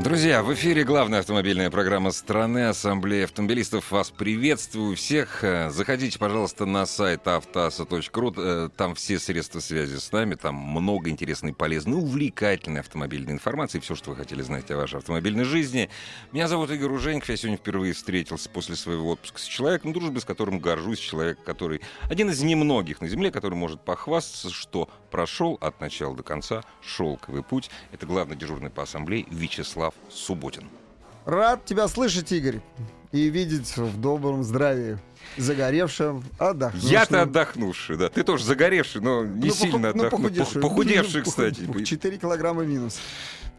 Друзья, в эфире главная автомобильная программа страны Ассамблея автомобилистов. Вас приветствую всех. Э, Заходите, пожалуйста, на сайт автоаса.ру. Э, Там все средства связи с нами. Там много интересной, полезной, увлекательной автомобильной информации. Все, что вы хотели знать о вашей автомобильной жизни. Меня зовут Игорь Уженьков. Я сегодня впервые встретился после своего отпуска с человеком, дружбы с которым горжусь. Человек, который один из немногих на Земле, который может похвастаться, что прошел от начала до конца шелковый путь. Это главный дежурный по ассамблее Вячеслав Субботин. Рад тебя слышать, Игорь, и видеть в добром здравии, загоревшем, отдохнувшем. Я-то отдохнувший, да. Ты тоже загоревший, но не Ну, сильно поху- ну, отдохнувший. похудевший. Похудевший, Ну, кстати. похуд- 4 килограмма минус.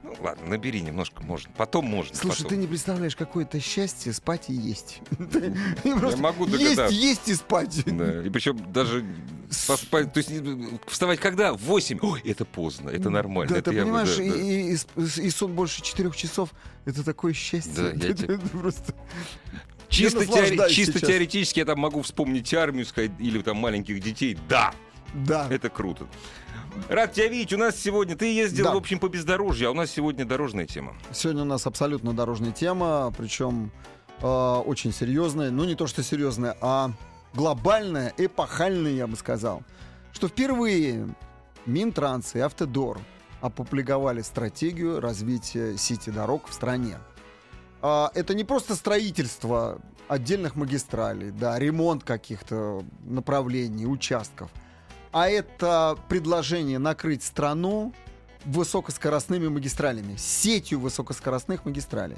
Ну, ладно, набери немножко, можно. Потом можно. Слушай, потом. ты не представляешь, какое это счастье спать и есть. Я могу Есть, догадаться. есть и спать. Да, и причем даже поспать, то есть не- вставать когда? В 8. Ой, это поздно, это нормально. Да, это ты я бы, понимаешь, да, и, да. и- и сон больше четырех часов это такое счастье. Да, я Это тебе- просто- Чисто, теори- чисто теоретически я там могу вспомнить армию сказать, или там маленьких детей. Да, Да. это круто. Рад тебя видеть. У нас сегодня... Ты ездил, Да. в общем, по бездорожью, а у нас сегодня дорожная тема. Сегодня у нас абсолютно дорожная тема, причем э, очень серьезная. Ну, не то, что серьезная, а глобальная, эпохальная, я бы сказал. Что впервые Минтранс и Автодор опубликовали стратегию развития сети дорог в стране. А, это не просто строительство отдельных магистралей, да, ремонт каких-то направлений, участков, а это предложение накрыть страну высокоскоростными магистралями, сетью высокоскоростных магистралей.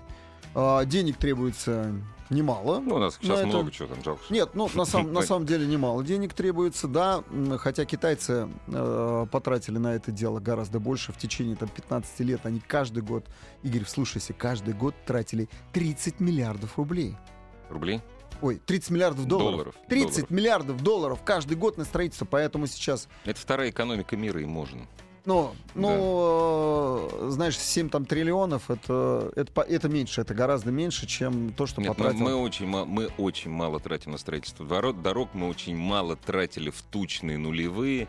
А, денег требуется немало. Ну, у нас на сейчас это. много чего там жалко. Нет, ну на, сам- на самом деле немало денег требуется, да, хотя китайцы э, потратили на это дело гораздо больше в течение там, 15 лет. Они каждый год, Игорь, вслушайся, каждый год тратили 30 миллиардов рублей. Рублей? Ой, 30 миллиардов долларов. Долларов, 30 долларов. миллиардов долларов каждый год на строительство, поэтому сейчас Это вторая экономика мира, и можно. ну, ну э, знаешь, 7 там триллионов, это, это, это меньше, это гораздо меньше, чем то, что Нет, мы, потратил. мы очень, ма- мы очень мало тратим на строительство дорог, мы очень мало тратили в тучные нулевые.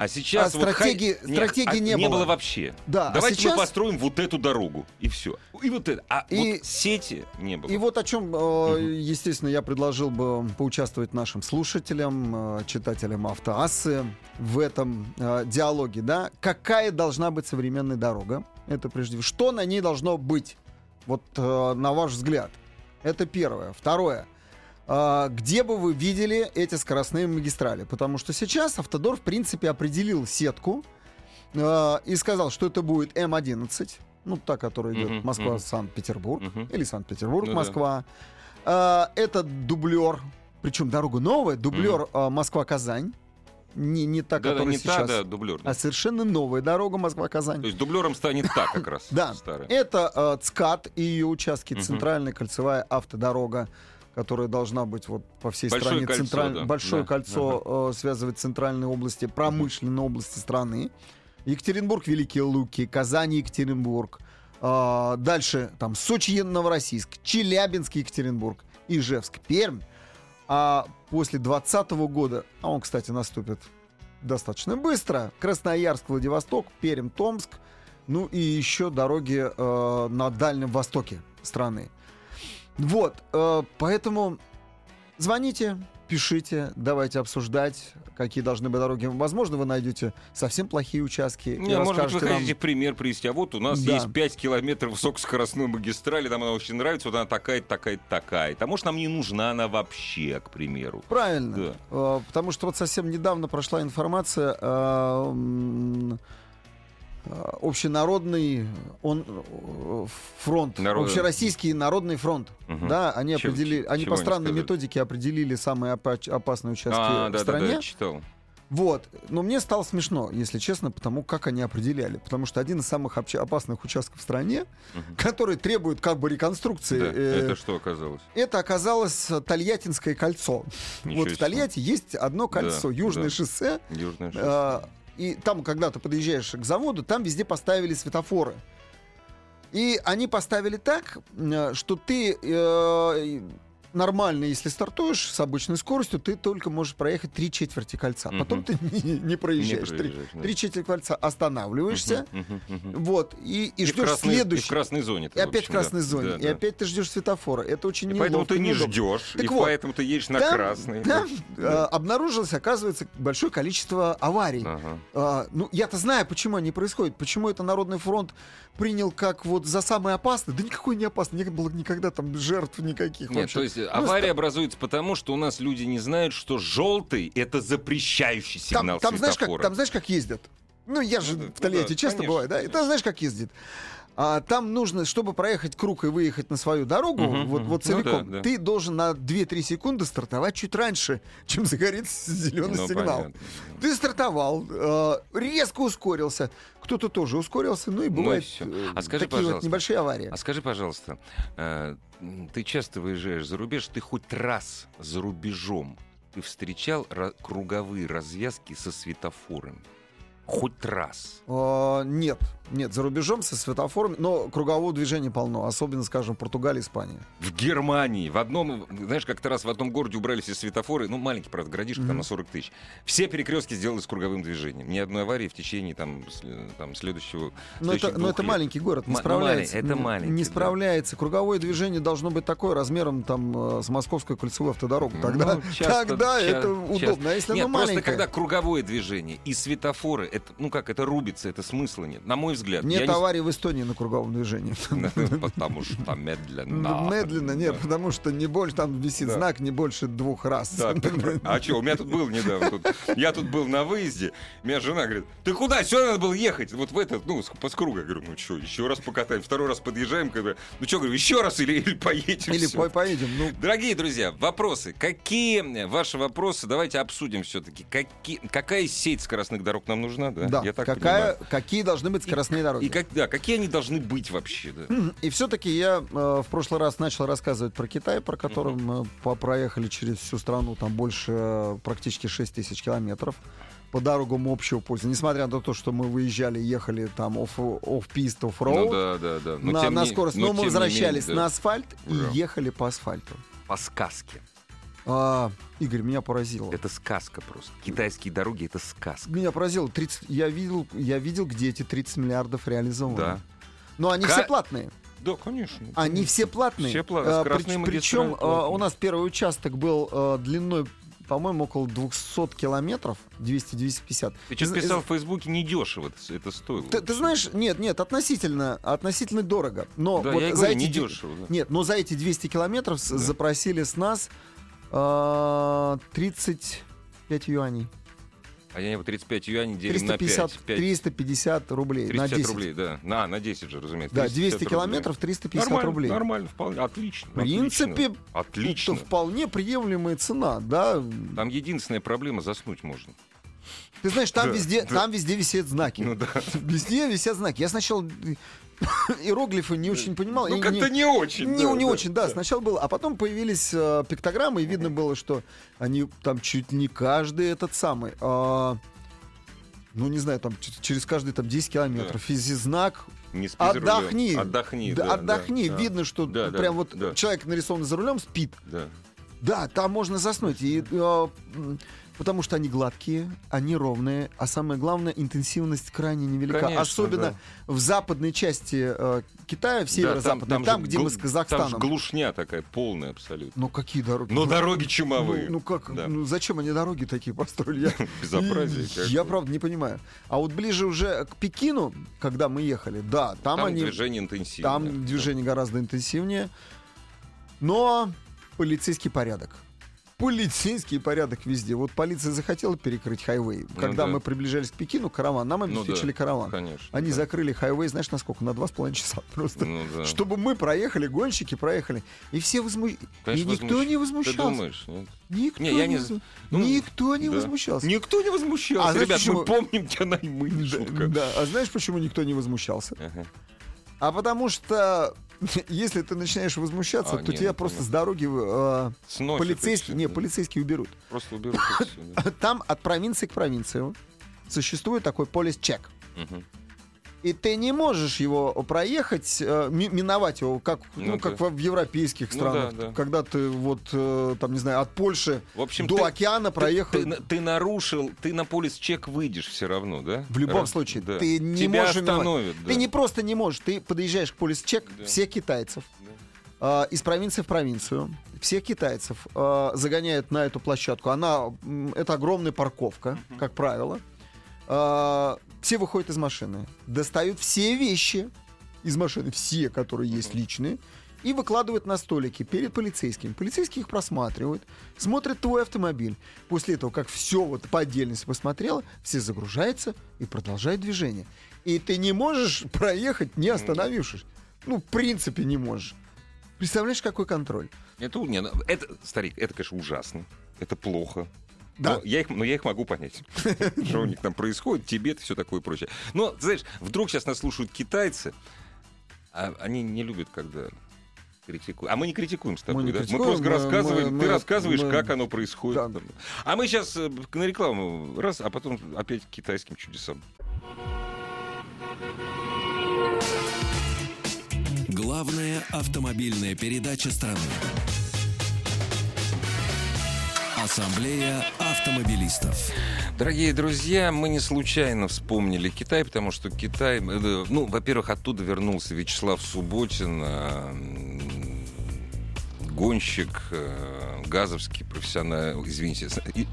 А сейчас А вот хай- стратегии- не, стратегии а- не не было. было вообще. Да, а Давайте сейчас- мы построим вот эту дорогу и все. И вот это. А И- вот сети не было. И вот о чем, э, естественно, я предложил бы поучаствовать нашим слушателям, э, читателям автоассы в этом э, диалоге, да, какая должна быть современная дорога, это прежде всего, что на ней должно быть, вот на ваш взгляд, это первое. Второе, А, где бы вы видели эти скоростные магистрали? Потому что сейчас Автодор, в принципе, определил сетку э, и сказал, что это будет М11, ну, та, которая идет Мгм, Москва-Санкт-Петербург, Мгм. или Санкт-Петербург, Ну да. А, это дублер, причем дорога новая, дублер а, Москва-Казань. Не, не та, Да, да, которая не та, сейчас, да, дублер. а совершенно новая дорога Москва-Казань. То есть дублером станет та как раз. Да. Старая. Это э, ЦКАД и ее участки, центральная кольцевая автодорога, которая должна быть вот по всей Большое стране. кольцо, централь- да. Большое Да. кольцо э, связывает центральные области, промышленные области страны. Екатеринбург, Великие Луки, Казань, Екатеринбург. А, дальше там Сочи, Новороссийск, Челябинск, Екатеринбург, Ижевск, Пермь. А после 2020 года, а он, кстати, наступит достаточно быстро, Красноярск, Владивосток, Пермь, Томск, ну и еще дороги э, на Дальнем Востоке страны. Вот, э, поэтому звоните, пишите, давайте обсуждать, какие должны быть дороги. Возможно, вы найдете совсем плохие участки. и Не, может быть, вы нам- хотите пример привести. А вот у нас Да. есть 5 километров высокоскоростной магистрали, нам она очень нравится, вот она такая, такая, такая. А может, нам не нужна она вообще, к примеру. Правильно. Да. Э, Потому что вот совсем недавно прошла информация, э, общенародный он, э, фронт, Народ- общероссийский народный фронт. Мгм. Да, они Чего- определили, они по странной сказали? методике определили самые опа- опасные участки А, в да, да, стране. да, читал. Вот. Но мне стало смешно, если честно, потому как они определяли. Потому что один из самых опасных участков в стране, Мгм. который требует как бы реконструкции, Да, э, Это что оказалось? это оказалось Тольяттинское кольцо. Ничего вот в. Тольятти есть одно кольцо, Да, Южное да. шоссе. Южное шоссе. э, и там, когда ты подъезжаешь к заводу, там везде поставили светофоры. И они поставили так, э, что ты э, нормально, если стартуешь с обычной скоростью, ты только можешь проехать три четверти кольца. Мгм. Потом ты не, не проезжаешь. Три- проезжаешь, да. Три четверти кольца останавливаешься. Мгм, мгм, мгм. Вот, и, и И ждешь красной- И в следующий. красной зоне. И опять в красной зоне. И опять ты ждешь светофора. Это очень И поэтому ты не ждешь, Так и вот, поэтому ты едешь на Там- красный. там, Да. э, обнаружилось, оказывается, большое количество аварий. Ага. А, ну, я-то знаю, почему они происходят. Почему это Народный фронт принял как вот за самое опасное. Да никакой не опасный. Не было никогда там жертв никаких Нет, вообще. то есть авария образуется потому, что у нас люди не знают, что желтый это запрещающий там, сигнал там знаешь, как, там знаешь, как ездят? Ну, я же Ну да, в Тольятти ну да, часто конечно, бываю, да? И конечно. там знаешь, как ездит? А, там нужно, чтобы проехать круг и выехать на свою дорогу, Мгм, вот, вот Ну да, целиком, да. ты должен на 2-3 секунды стартовать чуть раньше, чем загорится зеленый Ну, сигнал. понятно. Ты стартовал, э, резко ускорился, кто-то тоже ускорился, ну и Ну и всё. э, А скажи, такие вот небольшие аварии. А скажи, пожалуйста, э, ты часто выезжаешь за рубеж, ты хоть раз за рубежом ты встречал круговые развязки со светофорами? Хоть раз. А, нет, нет, за рубежом со светофорами, но кругового движения полно, особенно, скажем, Португалия, Испания. В Германии, в одном, знаешь, как-то раз в одном городе убрали все светофоры, ну, маленький, правда, городишко, там Мгм. на 40 тысяч. Все перекрестки сделали с круговым движением. Ни одной аварии в течение там, там следующего... Но это, но это лет. маленький город, не Ма- ну, справляется. маленький, это маленький, Не да. справляется. Круговое движение должно быть такое размером там э, с московской кольцевой автодорогой. Ну, Тогда, часто- тогда ча- это часто. удобно. А если Нет, оно просто маленькое? когда круговое движение и светофоры, это, ну как, это рубится, это смысла нет. На мой взгляд. Нет Я не в Эстонии на круговом движении. Потому что медленно. Медленно, нет, потому что не больше там висит знак не больше двух раз. А что, у меня тут был недавно, я тут был на выезде, меня жена говорит, ты куда, сюда надо было ехать, вот в этот, ну, по с круга, Я говорю, ну что, еще раз покатаем, второй раз подъезжаем, ну что, говорю, еще раз или, или поедем, Или всё?» по- поедем. Ну, Дорогие друзья, вопросы. Какие ваши вопросы? Давайте обсудим все-таки. Какие, какая сеть скоростных дорог нам нужна? Да, да. Я так Какая, понимаю. какие должны быть скоростные дороги? И как, да, какие они должны быть вообще? Да? И все-таки я э, в прошлый раз начал рассказывать про Китай, про который мы по- проехали через всю страну, там больше практически 6 тысяч километров по дорогам общего пользования. Несмотря на то, что мы выезжали, ехали там оф-пист, оффроуд, Ну да, да, да. Но на, на не- скорость, но но мы не возвращались менее, да. на асфальт Да. и ехали по асфальту. По сказке. А, Игорь, меня поразило. Это сказка просто. Китайские дороги это сказка. Меня поразило. 30, я, видел, я видел, где эти 30 миллиардов реализованы. Да. Но они Ка- все платные. Да, конечно. Они все платные. Все платные, А, скоростные прич- магистрали Причем а, платные. у нас первый участок был а, длиной, по-моему, около 200 километров, 200-250. Ты что из- писал в Фейсбуке, не дешево это, это стоило. Ты, ты знаешь, нет, нет, относительно, относительно дорого. Но да, вот я за говорю, эти не де- дешево. да. Нет, но за эти 200 километров Да. запросили с нас а, 35 юаней. А я его 35 юаней делим на 5. 350, 350 рублей на 350 10. рублей, да. На, на 10 же, разумеется. Да, 350 200 километров, 350 нормально, рублей. Нормально, вполне, отлично. В принципе. Отлично. это вполне приемлемая цена, да. Там единственная проблема, заснуть можно. Ты знаешь, там Да, везде, да. там везде висят знаки. Ну да. Везде висят знаки. Я сначала иероглифы не очень понимал. Ну как-то не очень. Не, да, не да. очень, да, сначала было. А потом появились э, пиктограммы, и видно было, что они там чуть не каждый этот самый. а, ну, не знаю, там через каждые там 10 километров. Везде знак Не спи за рулем. «Отдохни». Отдохни, Да, да, отдохни. да, Видно, что Да, да, прям вот да. человек нарисованный за рулем спит. Да. Да, там можно заснуть. И, э, потому что они гладкие, они ровные, а самое главное, интенсивность крайне невелика. Конечно, Особенно да. в западной части э, Китая, в северо-западной, там, же где мы гл- с Там Казахстаном. же глушня такая полная абсолютно. Ну какие дороги? Но Ну, дороги ну, чумовые. ну как, Да. ну зачем они дороги такие построили? Я, Безобразие я, правда не понимаю. А вот ближе уже к Пекину, когда мы ехали, да, там, Там они, движение интенсивное. там Да. движение гораздо интенсивнее, но полицейский порядок. Полицейский порядок везде. Вот полиция захотела перекрыть хайвей. Ну Когда да. мы приближались к Пекину, караван, нам Ну да, обеспечили караван. Конечно. Они да. закрыли хайвей, знаешь, на сколько? На два с половиной часа просто. Ну да. Чтобы мы проехали, гонщики проехали. И все возмущались. И никто возмущ- не Ты возмущался. думаешь? нет? Никто Не, я не ну, Никто не да. возмущался. Никто не возмущался. А знаешь, Ребят, почему? мы помним Тяньаньмынь, не Да, да. А знаешь, почему никто не возмущался? Ага. А потому что если ты начинаешь возмущаться, А, то не, тебя ну, просто понятно. с дороги э, Сносит полицейские, это не, полицейские уберут. Просто уберут да. Там от провинции к провинции существует такой полис-чек. Мгм. И ты не можешь его проехать, э, ми- миновать его, как, ну, Ну как да. в европейских Ну странах. да, да. Когда ты вот, э, там, не знаю, от Польши В общем, до ты- океана Ты- проехал. Ты, на- ты нарушил, ты на полис чек выйдешь все равно, да? В любом Раз- случае, да. ты не Тебя можешь остановят, да. Ты не просто не можешь, ты подъезжаешь к полис-чек, Да. всех китайцев, Да. э, из провинции в провинцию, всех китайцев э, загоняют на эту площадку. Она, это огромная парковка, как правило. Э, все выходят из машины, достают все вещи из машины, все, которые есть личные, и выкладывают на столики перед полицейским. Полицейский их просматривают, смотрят твой автомобиль. После этого, как все вот по отдельности посмотрело, все загружаются и продолжают движение. И ты не можешь проехать, не остановившись. Ну, в принципе, не можешь. Представляешь, какой контроль? Это, не, ну, это, старик, это, конечно, ужасно. Это плохо. Да. Но я их, но я их могу понять. Что у них там происходит, Тибет и все такое прочее. Но, знаешь, вдруг сейчас нас слушают китайцы, а они не любят, когда критикуют. А мы не критикуем с тобой, Мы не да? критикуем, мы просто мы- рассказываем, мы- ты мы- рассказываешь, мы- как оно происходит. Да. А мы сейчас на рекламу раз, а потом опять к китайским чудесам. Главная автомобильная передача страны. Ассамблея автомобилистов. Дорогие друзья, мы не случайно вспомнили Китай, потому что Китай, э, ну, во-первых, оттуда вернулся Вячеслав Субботин, э, гонщик, э, газовский профессионал, извините, и-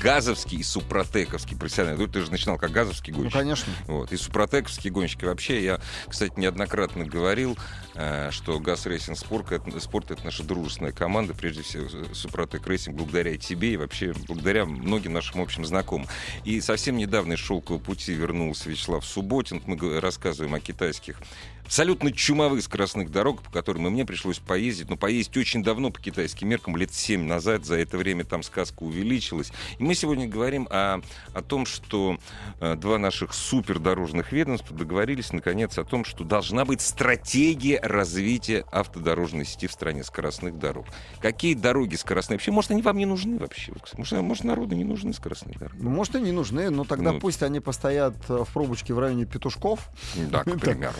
газовский и супротековский профессионал. Ну, Ты же начинал как газовский Ну, гонщик. конечно. Вот. И супротековские гонщики. Вообще, я, кстати, неоднократно говорил, э, что ГАЗ Рейсинг Спорт спорт это наша дружественная команда, прежде всего э, Супротек Рейсинг, благодаря тебе, и вообще благодаря многим нашим общим знакомым. И совсем недавно из «Шелкового пути» вернулся Вячеслав Субботин. Мы рассказываем о китайских абсолютно чумовых скоростных дорог, по которым и мне пришлось поездить. Но поездить очень давно по китайским меркам, лет 7 назад. За это время там сказка увеличилась. И мы сегодня говорим о, о том, что э, два наших супердорожных ведомства договорились, наконец, о том, что должна быть стратегия развития автодорожной сети в стране скоростных дорог. Какие дороги скоростные? Вообще, может, они вам не нужны вообще? Может, может народу не нужны скоростные дороги? Ну, может, и не нужны, но тогда Ну. пусть они постоят э, в пробочке в районе Петушков. Да, к примеру.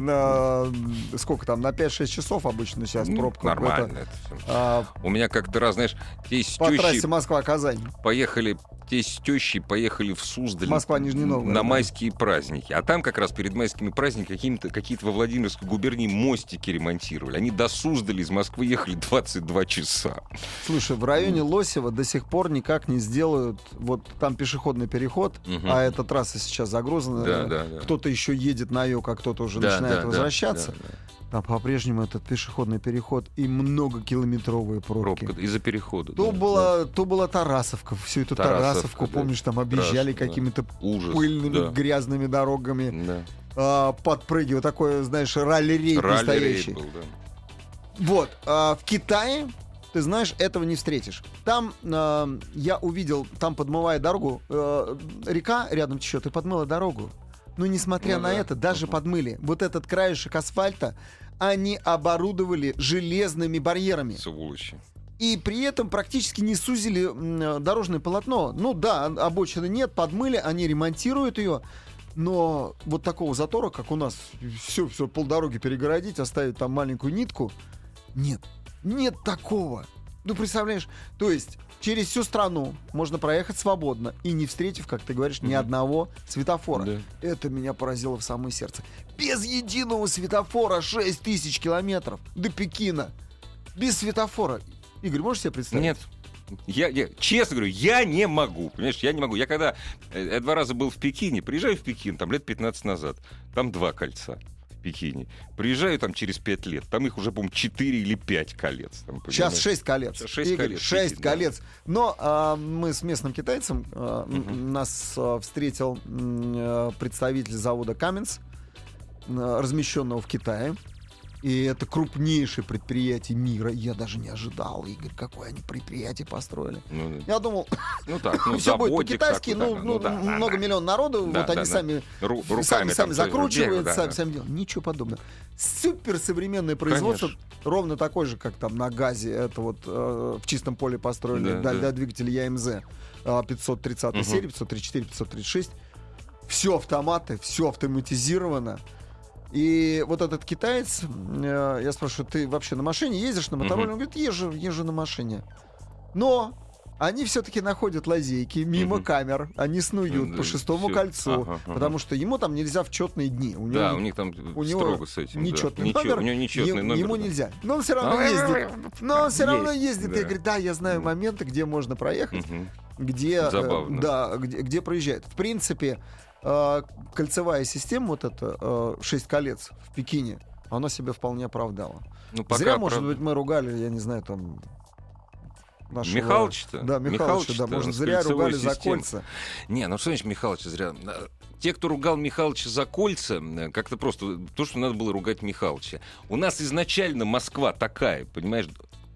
на сколько там, на 5-6 часов обычно сейчас Ну, пробка. Нормально Это, это а, У меня как-то раз, знаешь, те с по трассе Москва-Казань. поехали, те с тещей поехали в Суздаль Москва, Нижний Новгород, на майские праздники. А там как раз перед майскими праздниками какими-то, какие-то во Владимирской губернии мостики ремонтировали. Они до Суздали из Москвы ехали 22 часа. Слушай, в районе Лосева до сих пор никак не сделают, вот там пешеходный переход, Мгм. а эта трасса сейчас загружена. Да, да, да. Кто-то еще едет на ее, как кто-то уже Да, начинает да, да, возвращаться. да, да. А по-прежнему этот пешеходный переход и многокилометровые пробки. Пробка из-за перехода. То, да, была, то была Тарасовка. Всю эту Тарасовка, Тарасовку, да. помнишь, там объезжали да. какими-то да. Пыльными, да. грязными дорогами, Да. А, подпрыгивая. Такое, знаешь, ралли-рейд Ралли-рейд настоящий. был, да. Вот. а в Китае, ты знаешь, этого не встретишь. Там а, я увидел, там подмывая дорогу, э, река рядом течет и подмыла дорогу. Но несмотря Ну на да. это, даже Мгм. подмыли. Вот этот краешек асфальта они оборудовали железными барьерами. Сволочи. И при этом практически не сузили дорожное полотно. Ну да, обочины нет, подмыли, они ремонтируют ее. Но вот такого затора, как у нас, все, все, полдороги перегородить, оставить там маленькую нитку, нет. Нет такого. Ну, представляешь, то есть через всю страну можно проехать свободно и не встретив, как ты говоришь, ни одного светофора. Да. Это меня поразило в самое сердце. Без единого светофора 6 тысяч километров до Пекина. Без светофора. Игорь, можешь себе представить? Нет. Я, я честно говорю, я не могу. Понимаешь, я не могу. Я когда э, я два раза был в Пекине, приезжаю в Пекин, там лет 15 назад, там два кольца. Пекине. Приезжаю там через 5 лет, там их уже, по-моему, 4 или 5 колец. Там, Сейчас понимаешь? 6 колец. Сейчас шесть Игорь, колец, 6 Пекин, да. колец. Но а, мы с местным китайцем, а, Мгм. нас а, встретил а, представитель завода Каменс, а, размещенного в Китае. И это крупнейшее предприятие мира. Я даже не ожидал, Игорь, какое они предприятие построили. Ну, Я думал, ну так, ну, все будет по-китайски, такой, ну, да, ну, да, много да. миллион народу, Да, вот да, они да. сами Ру- сами, руками сами там закручивают, да, сами, да. сами делают. Ничего подобного. Супер современное производство, Конечно. ровно такое же, как там на газе, это вот э, в чистом поле построили Да, для, да. двигателя ЯМЗ э, 530 Мгм. серии, 534, 536. Все автоматы, все автоматизировано. И вот этот китаец, э, я спрашиваю, ты вообще на машине ездишь на мотороллере? Мгм. Он говорит, езжу, езжу на машине. Но они все-таки находят лазейки мимо Мгм. камер, они снуют Да, по шестому всё. кольцу, Ага, ага. потому что ему там нельзя в четные дни. У него Да, у них там у него строго с этим. да. нечетный Нечё- номер, У него нечетный номер. ему да. нельзя. Но он все равно ездит. Но он все равно ездит. да. И говорит, да, я знаю моменты, где можно проехать, Мгм. где, э, Забавно. да, где, где проезжает. В принципе, э, кольцевая система, вот эта, э, шесть колец в Пекине, она себя вполне оправдала. Ну, пока, Зря, может быть, мы ругали, я не знаю, там... нашего- Михалыча-то? Да, Михалыча, да, с зря ругали за системой. кольца. Не, ну что значит Михалыча зря? Э, Те, кто ругал Михалыча за кольца, э, как-то просто то, что надо было ругать Михалыча. У нас изначально Москва такая, понимаешь?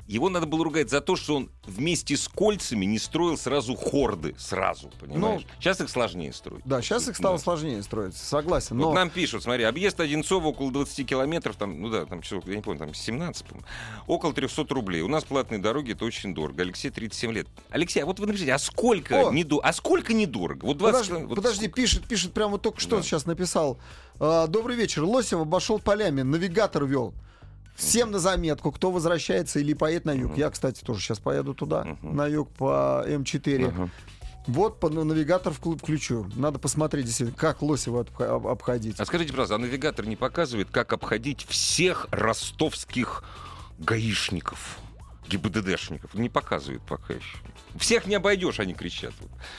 Его надо было ругать за то, что он вместе с кольцами не строил сразу хорды, сразу, понимаешь? Сейчас их сложнее строить. Да, сейчас их стало Да. сложнее строить, согласен. Но Вот нам пишут, смотри, объезд Одинцова около 20 километров, там, ну да, там я не помню, там 17, по-моему, около 300 рублей. У нас платные дороги, это очень дорого. Алексей, 37 лет. Алексей, а вот вы напишите, а сколько, О! недо... а сколько недорого? Вот 20 Подожди, вот подожди, сколько? пишет, пишет, прямо вот только что Да. сейчас написал. А, Добрый вечер. Лосев обошел полями, навигатор вел. Всем на заметку, кто возвращается или поедет на юг. Я, кстати, тоже сейчас поеду туда, на юг по М4. Ага. Вот по на- навигатор вклю- включу. Надо посмотреть, действительно, как Лосева об- обходить. А скажите, пожалуйста, а навигатор не показывает, как обходить всех ростовских гаишников? ГИБДДшников. Не показывает пока еще. Всех не обойдешь, они кричат.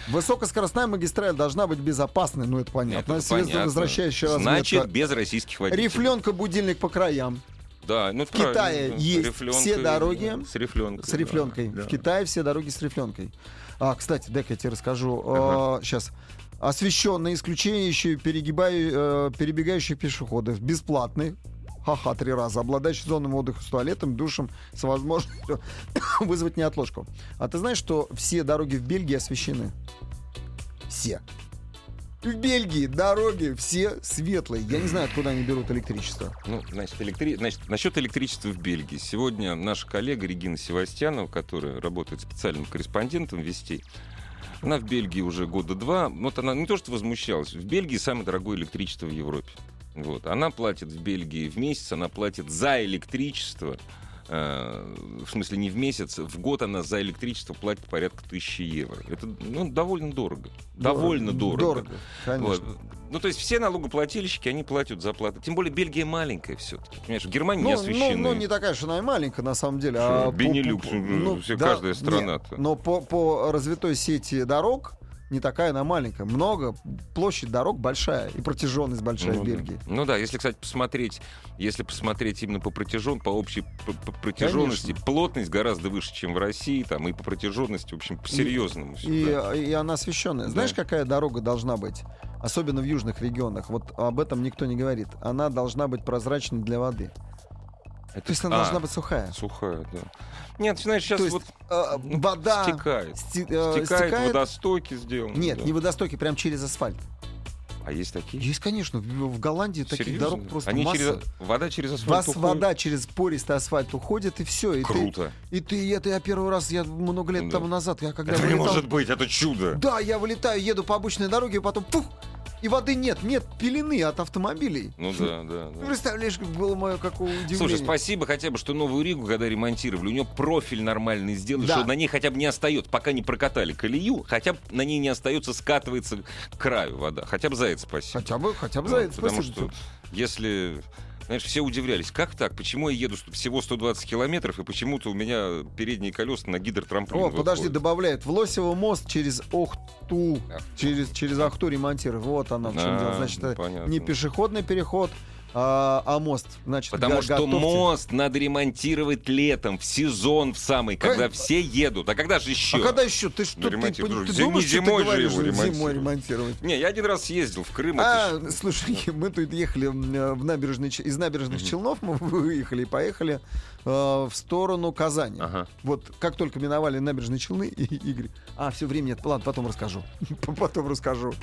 Высокоскоростная магистраль должна быть безопасной, ну это понятно. Нет, это Средство понятно. возвращающая разметка. Значит, без российских водителей. Рифленка, будильник по краям. Да, ну, В Китае правильно, есть Рифленка, все дороги С рифленкой. С рифленкой. да, В да. Китае все дороги с рифленкой. А, кстати, дай-ка я тебе расскажу. Ага. сейчас. Освещенные, исключающие перегибаю, э, перебегающих пешеходов. Бесплатный. Ха-ха, три раза. Обладающий зоной отдыха с туалетом, душем, с возможностью вызвать неотложку. А ты знаешь, что все дороги в Бельгии освещены? Все. В Бельгии дороги все светлые. Я не знаю, откуда они берут электричество. Ну, значит, электри... значит, насчет электричества в Бельгии. Сегодня наша коллега Регина Севастьянова, которая работает специальным корреспондентом вестей, она в Бельгии уже года два. Вот она не то что возмущалась. В Бельгии самое дорогое электричество в Европе. Вот. Она платит в Бельгии в месяц, она платит за электричество. Э, в смысле, не в месяц, в год она за электричество платит порядка тысячи евро. Это ну, довольно дорого. Довольно дорого. Дорого, конечно. Вот. Ну, то есть все налогоплательщики, они платят зарплату. Тем более Бельгия маленькая все-таки. Понимаешь, в Германии не Ну, освещены. ну, ну, не такая, что она и маленькая, на самом деле. Что, а Бенилюкс, по- ну, все, каждая нет, страна-то. но по, по развитой сети дорог не такая она маленькая. Много, площадь дорог большая и протяженность большая ну, в да. Бельгии. Ну да, если, кстати, посмотреть, если посмотреть именно по протяжен, по общей п- п- протяженности, Конечно. плотность гораздо выше, чем в России, там, и по протяженности, в общем, по-серьезному. И, да. и она освещенная. Знаешь, Да. какая дорога должна быть? Особенно в южных регионах. Вот об этом никто не говорит. Она должна быть прозрачной для воды. Это- То есть она а, должна быть сухая. Сухая, да. Нет, знаешь, сейчас То есть вот э, ну, вода стекает. сти- э, Стекает, стекает. водостоки сделаны. Нет, да. не водостоки, прям через асфальт. А есть такие? Есть, конечно. В, в Голландии таких Серьезно? дорог просто Они масса. через... Вода через асфальт Вас уходит? вода через пористый асфальт уходит, и все. И ты, Круто. и ты, это я первый раз, я много лет Да. тому назад, я когда Это не вылетал- может быть, это чудо. Да, я вылетаю, еду по обычной дороге, и потом пух, и воды нет, нет пелены от автомобилей. Ну да, да. Да. представляешь, как было мое какое удивление. Слушай, спасибо хотя бы, что Новую Ригу, когда ремонтировали, у нее профиль нормальный сделали, Да. что на ней хотя бы не остается, пока не прокатали колею, хотя бы на ней не остается, скатывается к краю вода. Хотя бы за это спасибо. Хотя бы, хотя бы Ну, за это Потому спасибо. что если... Знаешь, все удивлялись, как так? Почему я еду всего 120 километров, и почему-то у меня передние колеса на гидротрамплин О, подожди, выходят? добавляют. В Лосево мост через Охту. Ах. Через, через Ахту ремонтируют. Вот она в чем А, дело. Значит, понятно. не пешеходный переход, А, а мост, значит, Потому го- что готовьте. мост надо ремонтировать летом, в сезон в самый, когда все едут. А когда же еще? А когда еще? Ты что, ты, ты Зим- думаешь, что ты зимой же говоришь, его зимой ремонтировать? Не, я один раз съездил в Крым. это ж- А, слушай, мы тут ехали э, в набережный, Ч- из набережных Челнов, мы выехали и поехали э, в сторону Казани. Ага. Вот как только миновали набережные Челны, и Игорь, а, все время нет, ладно, потом расскажу. Потом расскажу.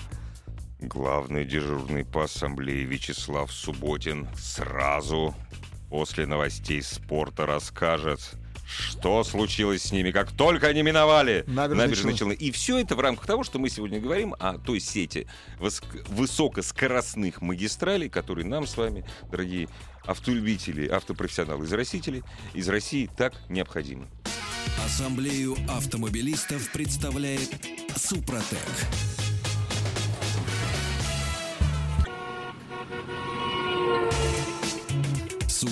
Главный дежурный по ассамблее Вячеслав Субботин сразу после новостей спорта расскажет, что случилось с ними, как только они миновали Набережные Челны. И все это в рамках того, что мы сегодня говорим о той сети высокоскоростных магистралей, которые нам с вами, дорогие автолюбители, автопрофессионалы из России, из России так необходимы. Ассамблею автомобилистов представляет Супротек.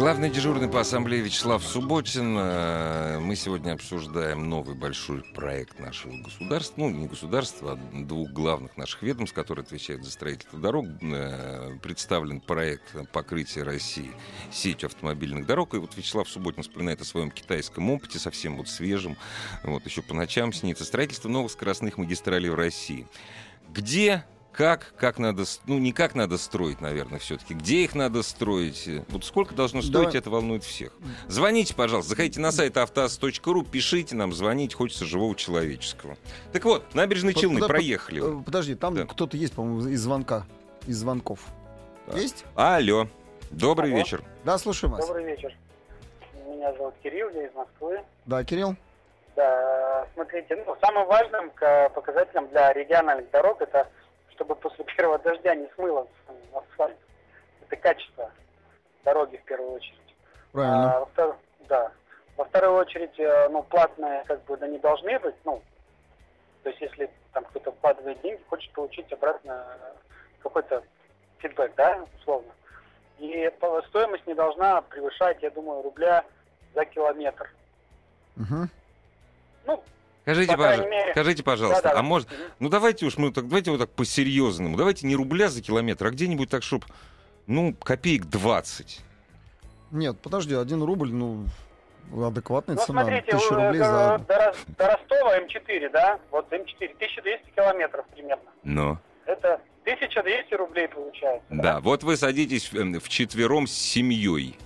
Главный дежурный по ассамблее Вячеслав Субботин. Э, Мы сегодня обсуждаем новый большой проект нашего государства. Ну, не государства, а двух главных наших ведомств, которые отвечают за строительство дорог. Э, Представлен проект покрытия России сетью автомобильных дорог. И вот Вячеслав Субботин вспоминает о своем китайском опыте, совсем вот свежем. Вот еще по ночам снится. Строительство новых скоростных магистралей в России. Где как, как надо, ну не как надо строить, наверное, все-таки, где их надо строить, э, вот сколько должно стоить, Давай. это волнует всех. Звоните, пожалуйста, заходите на сайт автоаз.ру, пишите нам, звоните, хочется живого человеческого. Так вот, набережные Под- Челны, подо- проехали. э, Подожди, там Да. кто-то есть, по-моему, из звонка, из звонков. Так. Есть? Алло, добрый Алло. вечер. Да, слушаем вас. Добрый вечер. Меня зовут Кирилл, я из Москвы. Да, Кирилл? Да, смотрите, ну, самым важным к- показателем для региональных дорог это чтобы после первого дождя не смыло асфальт. Это качество дороги в первую очередь. Правильно. А, во втор- да. Во вторую очередь, э, ну, платные как бы да, не должны быть, ну, то есть если там кто-то вкладывает деньги, хочет получить обратно э, какой-то фидбэк, да, условно. И стоимость не должна превышать, я думаю, рубля за километр. Мгм. Ну, Скажите, По крайней пожалуйста, мере. скажите, пожалуйста, Да-да. а может, ну давайте уж мы так, давайте вот так по-серьезному, давайте не рубля за километр, а где-нибудь так, чтобы, ну, копеек 20. Нет, подожди, один рубль, ну, адекватная Ну, цена. смотрите, Тысяча вы, рублей э, за... до, Рос- до Ростова М4, да? Вот М4, 1200 километров примерно. Но. Это 1200 рублей получается. Да, вот вы садитесь в четвером с семьей.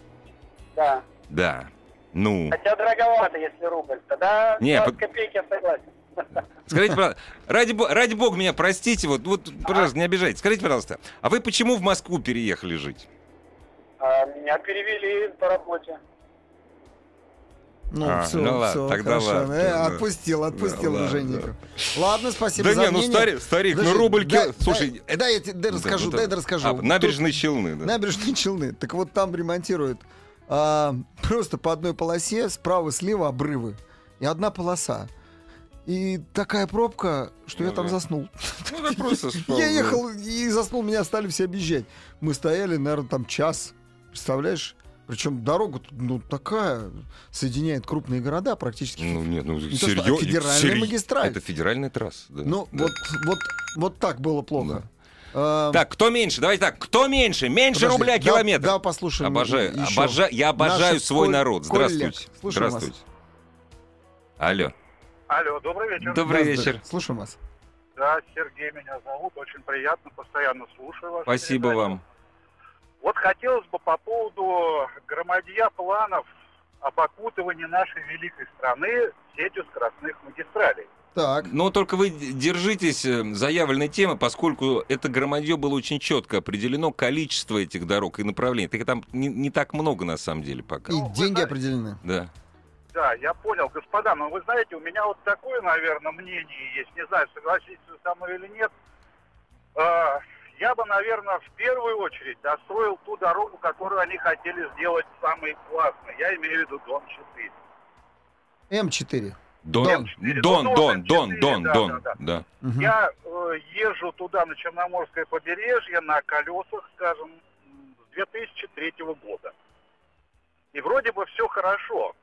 Да. Да. Ну. Хотя дороговато, если рубль. Тогда Не, 20 под- копеек я согласен. Скажите, пожалуйста, ради, ради бога меня простите, вот, вот, пожалуйста, не обижайтесь. Скажите, пожалуйста, а вы почему в Москву переехали жить? А меня перевели по работе. Ну, А, все, ну ладно, тогда хорошо. ладно, Э, да. отпустил, отпустил Да, ладно, дружинников. Ладно, спасибо да за не, ну мнение. старик, старик, ну Подожди, рубль... ки- Слушай, дай, это- дай я тебе да, расскажу, ну, дай да. расскажу. А, набережные Челны, да. Набережные Челны. Так вот там ремонтируют а, просто по одной полосе справа-слева обрывы. И одна полоса. И такая пробка, что я Ну там да. заснул. Ну, так просто спал, Я ехал и заснул, меня стали все объезжать. Мы стояли, наверное, там час. Представляешь? Причем дорога, ну, такая, соединяет крупные города практически. Ну, нет, ну, а серьё- федеральная магистраль. Это федеральная трасса, да. Ну, Да. вот, вот, вот так было плохо. А, Так, кто меньше? Давайте так, кто меньше? Меньше подожди, рубля да- километр. Да, послушаем. Обожаю, еще. обожаю, я обожаю свой коль- народ. коллег. Здравствуйте. Слушаем вас. Здравствуйте. Алло. Алло, добрый вечер. Добрый вечер. Слушаем вас. Да, Сергей меня зовут, очень приятно, постоянно слушаю вас. Спасибо вам. Вот хотелось бы по поводу громадья планов об окутывании нашей великой страны сетью скоростных магистралей. Так. Но только вы держитесь э, заявленной темы, поскольку это громадье было очень четко определено, количество этих дорог и направлений. Так там не, не так много на самом деле пока. И Ну, деньги знаете- определены. Да. Да, я понял, господа, но вы знаете, у меня вот такое, наверное, мнение есть, не знаю, согласитесь вы со мной или нет. А, Я бы, наверное, в первую очередь достроил ту дорогу, которую они хотели сделать самой классной. Я имею в виду Дом 4. М4. Дон, Дон. М4. Дон, Дон, М4, Дон, Дон, да, Дон, да, да. да. Мгм. Я э, езжу туда, на Черноморское побережье, на колесах, скажем, с 2003 года. И вроде бы все хорошо.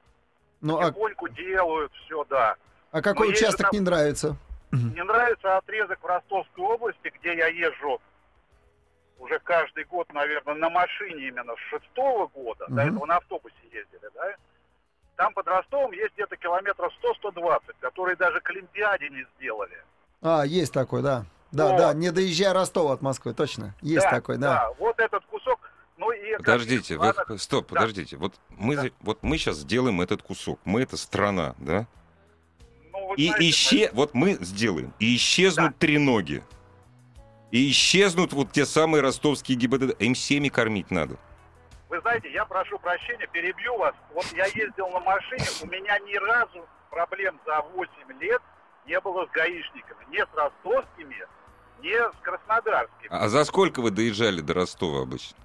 Ну, а, Потихоньку делают, все, да. а какой же участок там- не нравится? Мне нравится отрезок в Ростовской области, где я езжу уже каждый год, наверное, на машине именно с шестого года. До этого на автобусе ездили, да? Там под Ростовом есть где-то километров 100-120, которые даже к Олимпиаде не сделали. А, есть такой, да. Да, Вот. да, не доезжая Ростова от Москвы, точно. Есть такой, да. Вот этот кусок. Ну и Подождите, вы, ладно, стоп, Да. подождите. Вот мы, вот мы сейчас сделаем этот кусок. Мы это страна, да? ну, вы И знаете, исче... Вот мы сделаем. И исчезнут треноги. И исчезнут вот те самые ростовские ГИБДД. Им всеми кормить надо. Вы знаете, я прошу прощения, перебью вас. Вот я ездил на машине, у меня ни разу проблем за 8 лет не было с гаишниками. Ни с ростовскими, ни с краснодарскими. А за сколько вы доезжали до Ростова обычно?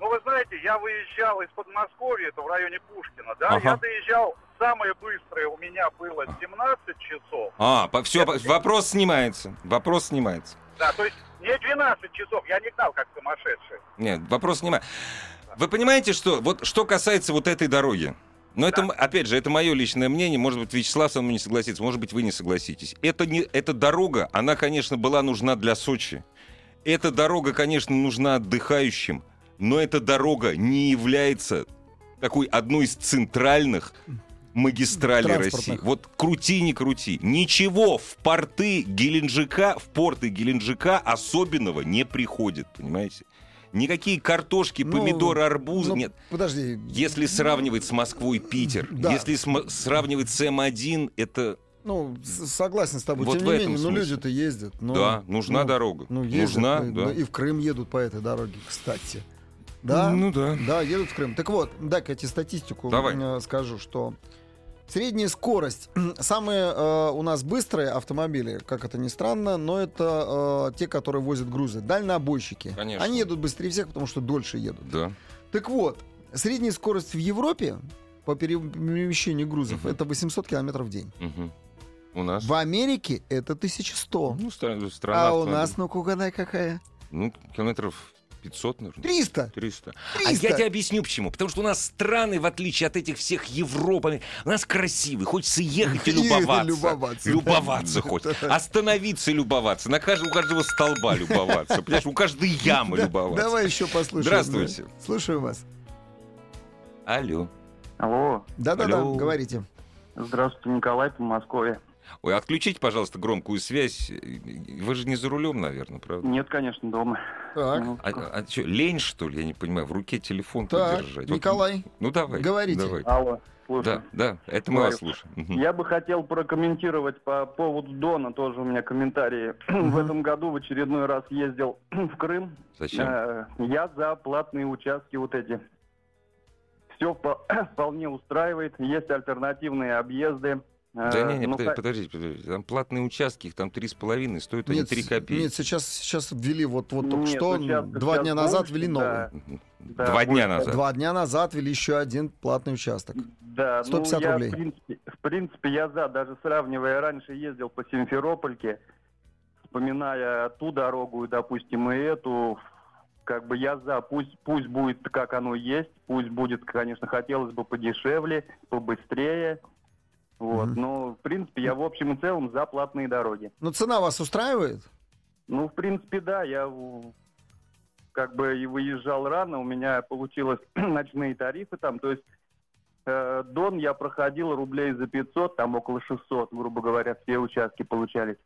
Ну, вы знаете, я выезжал из Подмосковья, это в районе Пушкина, да, Ага. я доезжал, самое быстрое у меня было 17 часов, А, по, все, вопрос снимается. Вопрос снимается. да, то есть не 12 часов, я не гнал как сумасшедший. Нет, вопрос снимается. Вы понимаете, что вот что касается вот этой дороги, но это, опять же, это мое личное мнение. Может быть, Вячеслав со мной не согласится, может быть, вы не согласитесь. Это не, эта дорога, она, конечно, была нужна для Сочи. Эта дорога, конечно, нужна отдыхающим, но эта дорога не является такой одной из центральных магистралей. России. Вот крути, не крути. Ничего в порты Геленджика, в порты Геленджика особенного не приходит, понимаете? Никакие картошки, Ну, помидоры, арбузы, Ну, нет. Подожди. Если сравнивать с Москвой Питер, Да. если см- сравнивать с М1, это Ну, согласен с тобой. Вот Тем не менее, ну люди-то ездят. Ну, да, нужна ну, дорога. Ну, ездят, нужна, ну, да. И в Крым едут по этой дороге, кстати. Да? Ну да. Да, едут в Крым. Так вот, дай-ка я тебе статистику Давай. э, скажу, что средняя скорость. Самые э, у нас быстрые автомобили, как это ни странно, но это э, те, которые возят грузы. Дальнобойщики. Конечно. Они едут быстрее всех, потому что дольше едут. Да. Так вот, средняя скорость в Европе по перемещению грузов Мгм. это 800 километров в день. Мгм. У нас. В Америке это 1100. Ну, стра- страна а у нас, ну-ка угадай, какая? Ну, километров 500, наверное. 300. 300. А 300. я тебе объясню почему. Потому что у нас страны, в отличие от этих всех Европы, у нас красивые. Хочется ехать и И любоваться. любоваться. Любоваться хоть. Остановиться и любоваться. На каждого, у каждого столба любоваться. Понимаешь, у каждой ямы любоваться. Давай еще послушаем. Здравствуйте. Слушаю вас. Алло. Алло, Да-да-да, говорите. здравствуйте, Николай, по Москве. Ой, отключите, пожалуйста, громкую связь. Вы же не за рулем, наверное, правда? Нет, конечно, дома. Так, Ну, А, а чё, лень, что ли? Я не понимаю. В руке телефон так, подержать. Вот, Николай, ну, давай. говорите. Давай. Алло, слушай. Да, да, это мы Говорю. вас слушаем. Я бы хотел прокомментировать по поводу Дона, тоже у меня комментарии. В этом году в очередной раз ездил в Крым. Зачем? Э, Я за платные участки вот эти. Все вполне устраивает. Есть альтернативные объезды. Да не, не, ну, подождите, подождите, подождите. Там платные участки, их там три с половиной, стоят они Нет, три копейки. Нет, сейчас, сейчас ввели, вот, вот только Нет, что, ну сейчас- два сейчас дня назад больше, ввели новый. да. Да, Два дня назад. Два дня назад ввели еще один платный участок. Да, 150 ну, я, рублей. В принципе, в принципе, я за, даже сравнивая, раньше ездил по Симферопольке, вспоминая ту дорогу и, допустим, и эту, как бы я за, пусть, пусть будет как оно есть, пусть будет, конечно, хотелось бы подешевле, побыстрее, вот, Мгм. но, в принципе, я в общем и целом за платные дороги. Но цена вас устраивает? Ну, в принципе, да, я как бы и выезжал рано, у меня получилось ночные тарифы там, то есть э, Дон я проходил рублей за 500, там около 600, грубо говоря, все участки получались.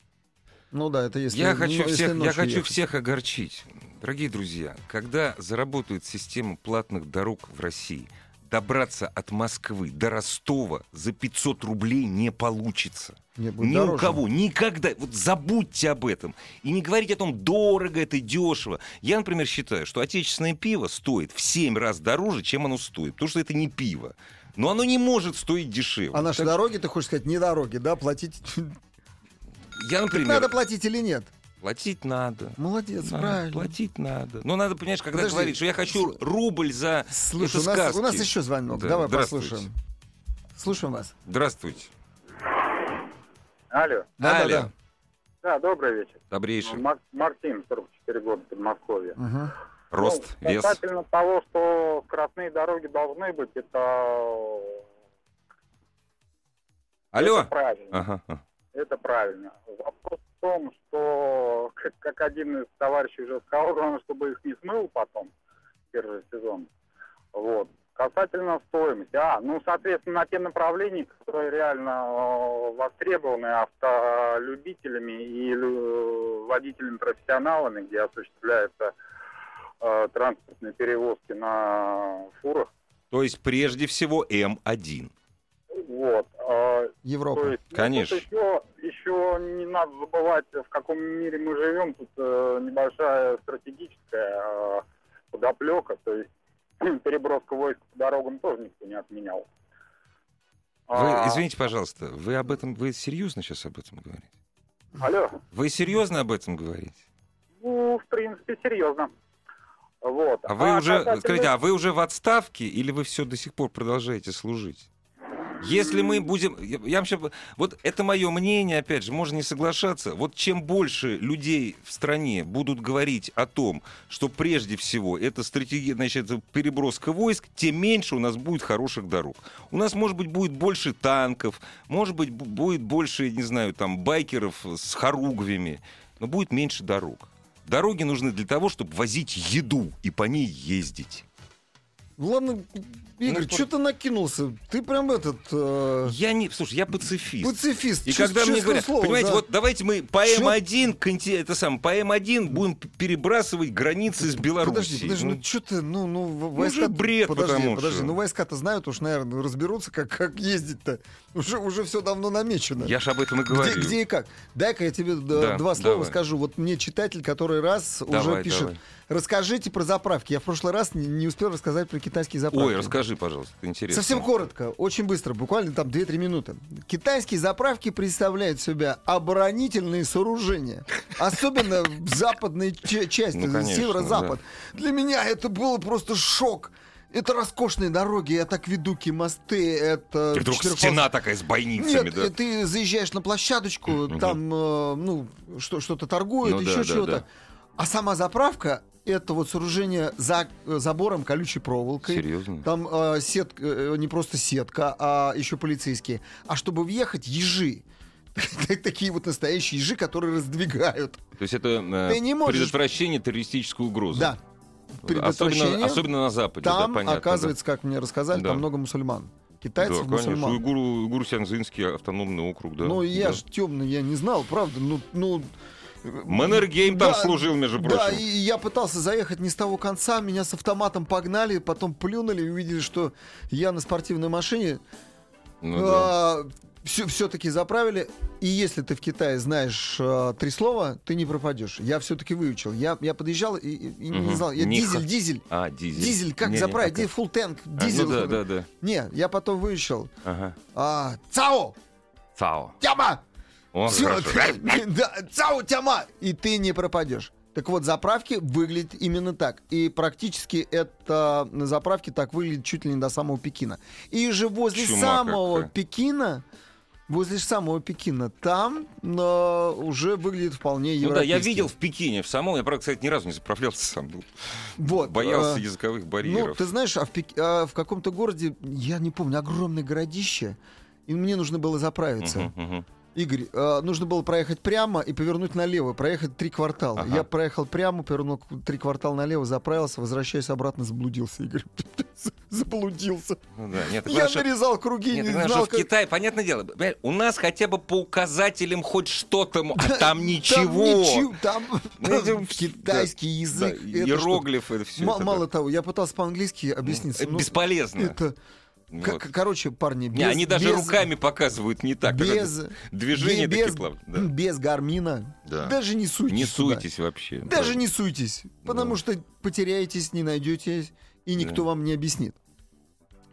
Ну да, это если... Я ну, хочу, если всех, я хочу ехать. всех огорчить. Дорогие друзья, когда заработает система платных дорог в России, добраться от Москвы до Ростова за 500 рублей не получится. Не, Ни у дороже. кого, никогда. Вот забудьте об этом. И не говорите о том, дорого это, дешево. Я, например, считаю, что отечественное пиво стоит в 7 раз дороже, чем оно стоит. Потому что это не пиво. Но оно не может стоить дешевле. А наши Так дороги, ты хочешь сказать, не дороги, да? Платить... Я, например, Надо платить или нет? Платить надо. Молодец, Надо, правильно. Платить надо. Но надо, понимаешь, когда Подожди. говорить, что я хочу рубль за Слушай, это у нас, у нас еще звонок. Да, Давай послушаем. Слушаем вас. Здравствуйте. Алло. Да, Алло. да, да. Да, добрый вечер. Добрейший. Мар- Мартин, 44 года, Подмосковье. Мгм. Рост, Ну, вес. Касательно того, что скоростные дороги должны быть, это, Алло. это правильно. Ага. Это правильно. Вопрос том, что, как, как один из товарищей уже сказал, главное, чтобы их не смыл потом, первый сезон. Вот. Касательно стоимости. А, ну, соответственно, на те направления, которые реально э, востребованы автолюбителями и лю- водителями-профессионалами, где осуществляются э, транспортные перевозки на фурах. То есть прежде всего М1. Вот. э, Европа. Есть, ну, Конечно. тут еще, еще не надо забывать, в каком мире мы живем. Тут э, небольшая стратегическая э, подоплека. То есть переброска войск по дорогам тоже никто не отменял. Вы, А, извините, пожалуйста, вы об этом, вы серьезно сейчас об этом говорите? Алло. Вы серьезно об этом говорите? Ну, в принципе, серьезно. Вот. А вы уже, касательно- скажите, а вы уже в отставке или вы все до сих пор продолжаете служить? Если мы будем, я щас- вот это мое мнение, опять же, можно не соглашаться. Вот чем больше людей в стране будут говорить о том, что прежде всего это стратегия, значит, переброска войск, тем меньше у нас будет хороших дорог. У нас, может быть, будет больше танков, может быть, бу- будет больше, не знаю, там байкеров с хоругвями, но будет меньше дорог. Дороги нужны для того, чтобы возить еду и по ней ездить. Ладно, Игорь, Ну, что ты накинулся? Ты прям этот... э, Я не, слушай, я пацифист. пацифист. И чист- когда мне говорят, слово, понимаете, да. вот давайте мы по Чё- М1, конти- это сам, по М1 будем перебрасывать границы с Белоруссией. Подожди, подожди, ну, Ну, что ты, ну, ну, Ну, войска... же бред, подожди, потому подожди, что- ну войска-то знают уж, наверное, разберутся, как, как ездить-то. Уже, уже все давно намечено. я же об этом и Где, говорю. где и как? Дай-ка я тебе Да, два слова давай. скажу. Вот мне читатель, который раз уже Давай, пишет, давай. расскажите про заправки. Я в прошлый раз не, не успел рассказать про китайские заправки. Ой, расскажи, пожалуйста, это интересно. Совсем коротко, очень быстро, буквально там 2-3 минуты. Китайские заправки представляют себя оборонительные сооружения. Особенно в западной части, Ну, северо-запад. Для меня это было просто шок. Это роскошные дороги, это акведуки, мосты, это... И вдруг четырехпол- стена такая с бойницами, Нет, да? ты заезжаешь на площадочку, там, э, ну, что, что-то торгуют, Ну да, еще да, чего-то. да. А сама заправка это вот сооружение за э, забором колючей проволокой. Серьезно? Там э, сетка, э, не просто сетка, а еще полицейские. А чтобы въехать, ежи. Такие вот настоящие ежи, которые раздвигают. То есть это э, не можешь- предотвращение террористической угрозы. Да. Предотвращение. Особенно, особенно на Западе, Там, да, понятно. оказывается, как мне рассказали, Да. там много мусульман. да. Китайцев, да, конечно. мусульман. Уйгур, Уйгур-Сянзинский автономный округ, да. ну, я да. ж темный, я не знал, правда. Ну, ну, Маннергейм там Да, служил, между Да, прочим. и я пытался заехать не с того конца, меня с автоматом погнали, потом плюнули и увидели, что я на спортивной машине. Ну да. все, все-таки заправили. И если ты в Китае знаешь а, три слова, ты не пропадешь. Я все-таки выучил. Я, я подъезжал и, и- и не знал. Я Не дизель, дизель. А, дизель. Дизель, как Не-не, заправить? пока. Ди- Full tank, А, дизель. ну да, да, да. Не, я потом выучил. Ага. А, цао! Цао. Тяма! О, хорошо. да, цау, тяма! И ты не пропадешь. Так вот, заправки выглядят именно так. И практически это на заправке так выглядит чуть ли не до самого Пекина. И же возле Чума самого какая. Пекина, возле самого Пекина, там э, уже выглядит вполне Ну да, я европейски. видел в Пекине, в самом, я, правда, кстати, ни разу не заправлялся сам. был. Вот, Боялся э, языковых Ну, барьеров. ты знаешь, а в, Пек- а в каком-то городе, я не помню, огромное городище, и мне нужно было заправиться. Мгм, мгм. Игорь, э, нужно было проехать прямо и повернуть налево, проехать три квартала. Ага. Я проехал прямо, повернул три квартала налево, заправился, возвращаясь обратно, заблудился, Игорь. Заблудился. Ну да, нет, ты Я нарезал круги, Нет, не знал, в как... Китае, понятное дело, у нас хотя бы по указателям хоть что-то, а там Там ничего. там Ну, это- китайский язык. иероглифы, Мало того, я пытался по-английски объясниться. Бесполезно. Это... Вот. к- Короче, парни, без... Не, они даже без- руками показывают не так. без. Движения без, такие плавные. да. без гармина. Да. Даже не суйтесь Не суйтесь вообще. Даже Да. не суйтесь, потому Да. что потеряетесь, не найдетесь, и никто Да. вам не объяснит.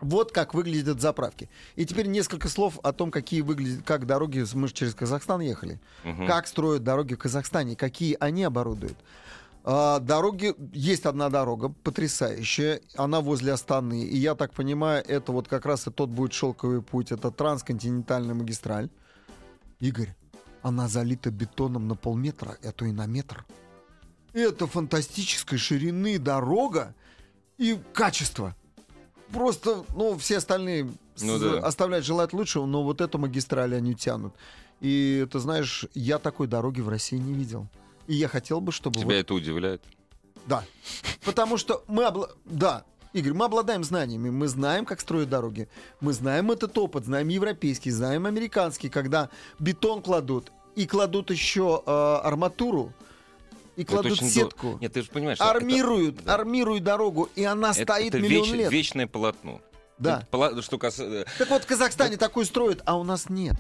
Вот как выглядят заправки. И теперь несколько слов о том, какие выглядят, как дороги, мы же через Казахстан ехали, Мгм. как строят дороги в Казахстане, какие они оборудуют. А, дороги, есть одна дорога, потрясающая, она возле Астаны, и я так понимаю, это вот как раз и тот будет шелковый путь, это трансконтинентальная магистраль. Игорь, она залита бетоном на полметра, а то и на метр. Это фантастической ширины дорога и качество. Просто, ну, все остальные Ну с- да. оставляют желать лучшего, но вот эту магистраль они тянут. И ты знаешь, я такой дороги в России не видел. И я хотел бы, чтобы... Тебя вот- это удивляет? Да. Потому что мы... обла- Да, Игорь, мы обладаем знаниями, мы знаем, как строят дороги, мы знаем этот опыт, знаем европейский, знаем американский, когда бетон кладут, и кладут еще э, арматуру, и кладут очень дол- сетку, Нет, ты же понимаешь, что это- армируют, да. армируют дорогу, и она это, стоит это миллион веч- лет. вечное полотно. Да. Это Что касается... Так вот, в Казахстане такой строят, а у нас нет.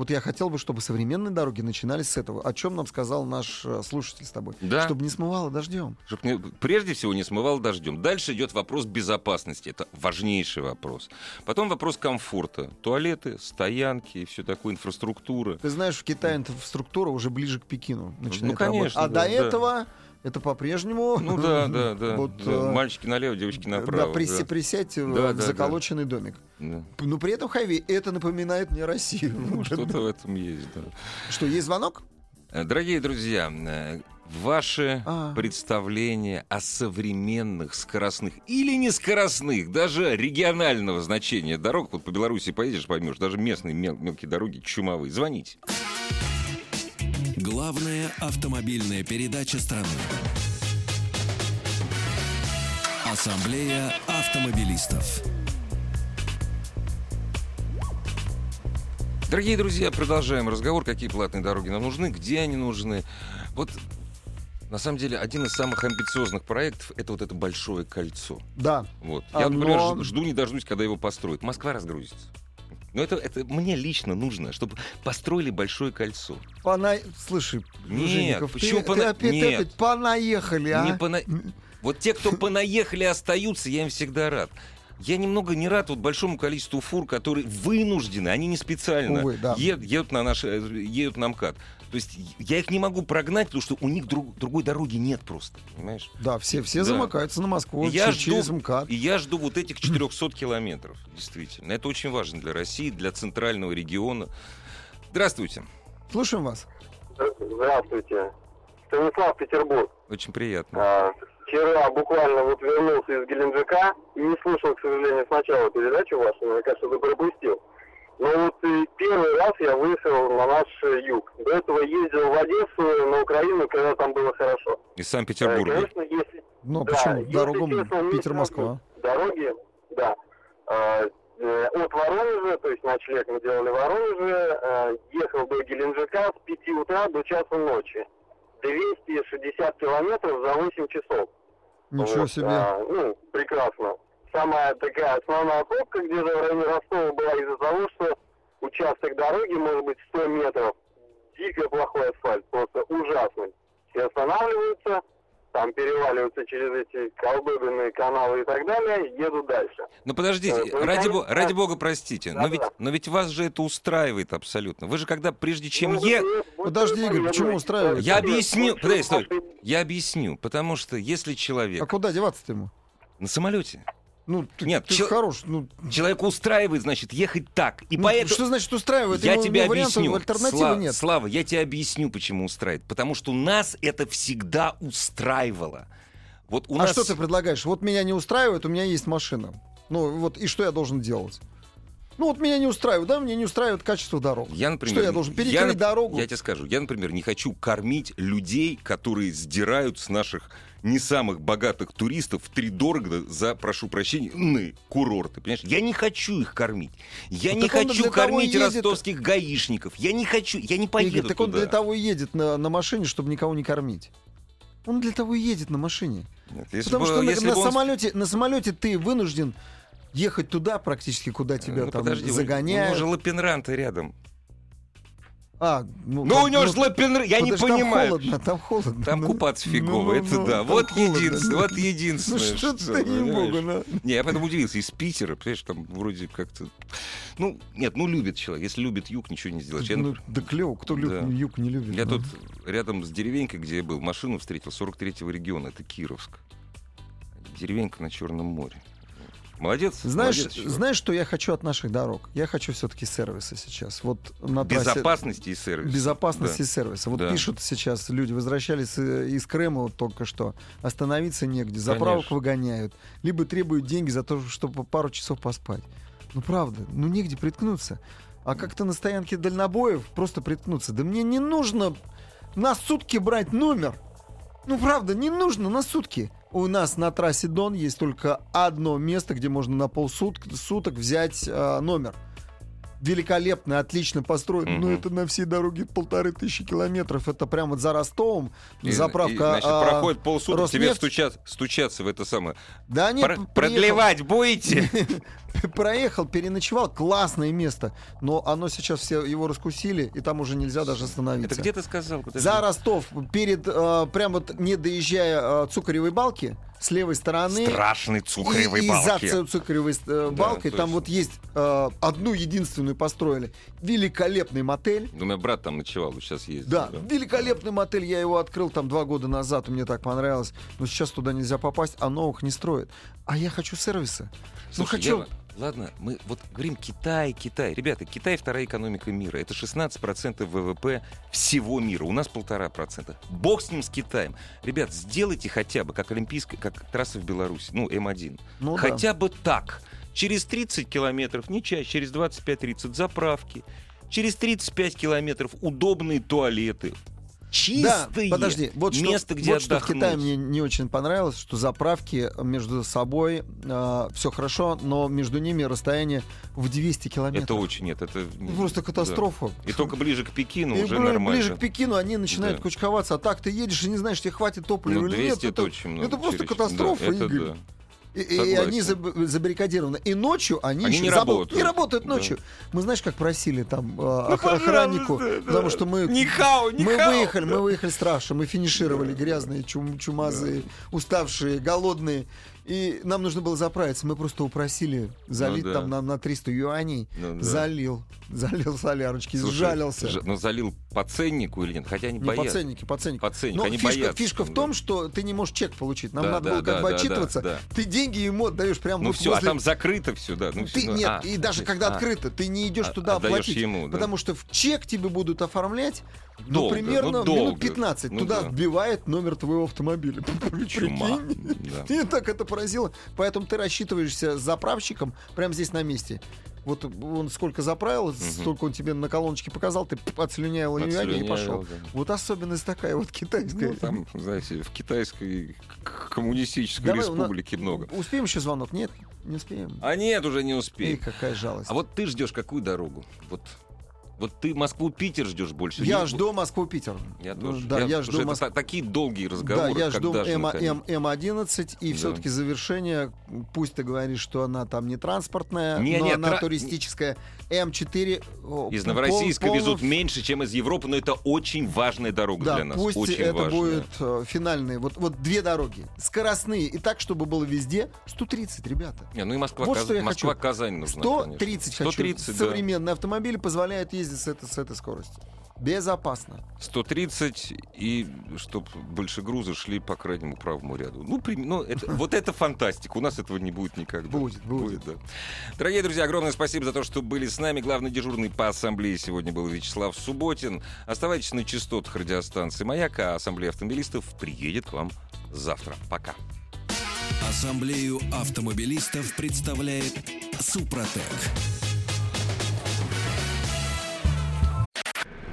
Вот я хотел бы, чтобы современные дороги начинались с этого. О чем нам сказал наш э, слушатель с тобой? Да. Чтобы не смывало дождем. Чтоб не- прежде всего не смывал дождем. Дальше идет вопрос безопасности. Это важнейший вопрос. Потом вопрос комфорта. Туалеты, стоянки и все такое, инфраструктура. Ты знаешь, в Китае инфраструктура уже ближе к Пекину начинает Ну, конечно, работать. А да, до да. этого это по-прежнему... Ну да, да, да. Вот, Да, э, Мальчики налево, девочки направо. да, присе- да. присядь в- Да, в да, заколоченный домик. Да. Но при этом хайвей это напоминает мне Россию. Ну, что-то в этом есть, да. Что, есть звонок? Э, Дорогие друзья, э, ваши А. представления о современных скоростных или не скоростных, даже регионального значения дорог, вот по Беларуси поедешь, поймешь, даже местные мел- мелкие дороги чумовые. Звоните. Главная автомобильная передача страны. Ассамблея автомобилистов. Дорогие друзья, продолжаем разговор, какие платные дороги нам нужны, где они нужны. Вот на самом деле один из самых амбициозных проектов это вот это большое кольцо. Да. Вот. Я, Оно- например, ж- жду не дождусь, когда его построят. Москва разгрузится. Но это, это мне лично нужно, чтобы построили большое кольцо. Пона... Слушай, Нет, Жеников, почему ты, пона- ты опять, Нет. опять понаехали, а? Не пона- Вот те, кто понаехали, остаются, я им всегда рад. Я немного не рад вот большому количеству фур, которые вынуждены, они не специально Увы, да. ед- едут, на наш, э, едут на МКАД. То есть я их не могу прогнать, потому что у них друг- другой дороги нет просто, понимаешь? Да, все, все Да. замыкаются на Москву И я че- через жду- МКАД. И я жду вот этих 400 километров, действительно. Это очень важно для России, для центрального региона. Здравствуйте. Слушаем вас. Здравствуйте. Станислав, Петербург. Очень приятно. А, Вчера буквально вот вернулся из Геленджика и не слушал, к сожалению, сначала передачу вашу, мне кажется, пропустил. Но вот и первый раз я выехал на наш э, юг. До этого ездил в Одессу, на Украину, когда там было хорошо. Из Э, Санкт-Петербурга. Конечно, если... Ну, да, почему? Дорогу Питер-Москва. Дороги, да. А, э, От Воронежа, то есть ночлег мы делали в Воронеже, э, ехал до Геленджика с 5 утра до часу ночи. 260 километров за 8 часов. Ничего Вот, себе. а, ну, прекрасно. Самая такая основная пробка где-то в районе Ростова была из-за того, что участок дороги может быть 100 метров. Дико плохой асфальт, просто ужасный. Все останавливаются, там переваливаются через эти колдобины, каналы и так далее, едут дальше. Ну подождите, ну, ради, бо- конечно, ради да. бога, простите, но Да-да. ведь, но ведь вас же это устраивает абсолютно. Вы же когда, прежде чем Ну, е... Подожди, Игорь, почему устраивает? Я объясню, подожди, стой. Я объясню, потому что если человек А куда деваться-то ему? на самолете, Ну, ты, Нет, ты чел- хорош. Ну, человека устраивает, значит, ехать так. И ну, поэтому... Что значит устраивает? Я Ему- тебе вариантов, объясню. альтернативы Сла- нет. Слава, я тебе объясню, почему устраивает. Потому что нас это всегда устраивало. Вот у а нас... что ты предлагаешь? Вот меня не устраивает, у меня есть машина. Ну, вот, и что я должен делать? Ну, вот меня не устраивает, да, мне не устраивает качество дорог. Я, например, Что я должен, перекрыть нап- дорогу? Я тебе скажу, я, например, не хочу кормить людей, которые сдирают с наших не самых богатых туристов втридорого за, прошу прощения, ны, курорты. Понимаешь? Я не хочу их кормить. Я Ну, не так он хочу кормить едет. ростовских гаишников. Я не хочу, я не Игорь, поеду так он туда. для того и едет на, на машине, чтобы никого не кормить. Он для того и едет на машине. Нет, если Потому бы- что если на бы он- самолете, на самолете ты вынужден ехать туда практически, куда тебя Ну, там подожди, загоняют. У него же Лапенранта рядом. А, ну, Ну, у него же ну, Лапенранта, я не понимаю. Там холодно, там холодно. Там ну. купаться Ну, фигово, ну, это ну, да. там Вот холодно. единственное, вот Ну единственное. что ты, понимаешь? ей-богу, ну. Не, я поэтому удивился. Из Питера, понимаешь, там вроде как-то... Ну, нет, ну любит человек. Если любит юг, ничего не сделаешь. Я, Ну, например, да клево, кто лю- Да. юг не любит. я ну. тут рядом с деревенькой, где я был, машину встретил 43-го региона, это Кировск. Деревенька на Черном море. Молодец. Знаешь, молодец, чувак. знаешь, что я хочу от наших дорог? Я хочу все-таки сервиса сейчас. Вот на трассе- Безопасности и сервиса. безопасности Да. и сервиса. Вот Да. пишут сейчас люди, возвращались э, из Крыма вот только что, остановиться негде, заправок Конечно. выгоняют, либо требуют деньги за то, чтобы пару часов поспать. Ну правда, ну негде приткнуться. А как-то на стоянке дальнобоев просто приткнуться. Да мне не нужно на сутки брать номер. Ну правда, не нужно на сутки. У нас на трассе Дон есть только одно место, где можно на полсуток суток взять э, номер. Великолепно, отлично построен. Но Мгм. это на всей дороге полторы тысячи километров. Это прямо за Ростовом. И- заправка. и, значит, а, проходит полсуток, тебе Роснефть. стучат, стучаться в это самое. Да они Про- приехал- продлевать будете? проехал, переночевал. Классное место. Но оно сейчас все его раскусили, и там уже нельзя даже остановиться. Это где ты сказал? За Ростов, перед, э, прямо вот не доезжая э, Цукаревой балки, с левой стороны. Страшный цукревой и, балки. И за Цукаревой э, балкой, там точно. вот есть э, одну единственную построили. Великолепный мотель. Ну, у меня брат там ночевал, сейчас ездит. Да, великолепный мотель. Я его открыл там два года назад, мне так понравилось. Но сейчас туда нельзя попасть, а новых не строят. А я хочу сервиса. ну Слушай, хочу. Ева, ладно, мы вот говорим Китай, Китай. Ребята, Китай вторая экономика мира. Это 16% ВВП всего мира. У нас полтора процента. Бог с ним, с Китаем. Ребят, сделайте хотя бы, как олимпийская, как трасса в Беларуси, ну, М1. Ну да. хотя бы так. Через 30 километров, не чаще, через 25-30 заправки. Через 35 километров удобные туалеты. Да, Чистые. подожди, вот что, место, где вот что в. Китае мне не очень понравилось, что заправки между собой все хорошо, но между ними расстояние в 200 километров. Это очень нет, это Ну, Просто катастрофа. Да. И только ближе к Пекину И уже бли- нормально. ближе к Пекину они начинают Да. кучковаться, а так ты едешь и не знаешь, тебе хватит топлива Ну, или 200 нет. это очень много. это просто чересчур. катастрофа, Да, это Игорь. да. И, и они заб- забаррикадированы. И ночью они, Они еще не забыл- работают. Не работают Да. ночью. Мы знаешь, как просили там э, Ну, ох- охраннику, пожалуйста, потому да. что мы Нихао, мы нихао. выехали, мы выехали страшно, мы финишировали грязные, чум, чумазые, уставшие, голодные. И нам нужно было заправиться. Мы просто упросили залить Ну да. там нам на 300 юаней. Ну да. Залил. Залил солярочки, Слушай, сжалился. ж- Ну, залил по ценнику или нет? Хотя они Не боятся. по ценнике, по ценнику. По ценнику, Но они фишка, боятся. фишка в Да. том, что ты не можешь чек получить. Нам Да, надо да, было как да, бы да, отчитываться. да, Ты деньги ему отдаешь прямо Ну вот все, а возле- там закрыто все, да. Ну, ты ну, нет, а, и даже то когда а, открыто, ты не идешь а- туда оплатить, ему, да. потому что в чек тебе будут оформлять, ну Долго, примерно ну, долго. минут 15. Ну, туда да. вбивает номер твоего автомобиля. Чума. Да. И так это поразило. Поэтому ты рассчитываешься с заправщиком прямо здесь на месте. Вот он сколько заправил, столько он тебе на колоночке показал, ты отслюнял и Отслюнявил, пошел. да. Вот особенность такая вот китайская. Ну, там, знаете, в китайской коммунистической Давай, республике много. Успеем еще звонок? Нет, не успеем. А нет, уже не успеем. какая жалость. А вот ты ждешь какую дорогу? Вот, вот ты Москву-Питер ждешь больше? я жду Москву-Питер. Я Ну, тоже. Да, я, потому жду что это такие долгие Да, разговоры. я жду М? М, М11, и Да. все-таки завершение, пусть ты говоришь, что она там не транспортная, Не, но не, она тра- туристическая. М4 о, Из пол- Новороссийска полно- везут меньше, чем из Европы, но это очень важная дорога Да, для нас. пусть очень это важная. будет э, финальные. Вот, вот две дороги. Скоростные. И так, чтобы было везде 130, ребята. Не, ну и Москва, Вот я Москва. Казань нужна. 130 конечно. хочу. 130, да. Современный автомобиль позволяет ездить с этой, с этой скоростью. Безопасно. 130 и чтобы больше груза шли по крайнему правому ряду. Ну, при- ну, это, вот это фантастика. У нас этого не будет никогда. Будет, будет. да. Дорогие друзья, огромное спасибо за то, что были с нами. Главный дежурный по ассамблее сегодня был Вячеслав Субботин. Оставайтесь на частотах радиостанции «Маяк», а ассамблея автомобилистов приедет к вам завтра. Пока. Ассамблею автомобилистов представляет Супротек.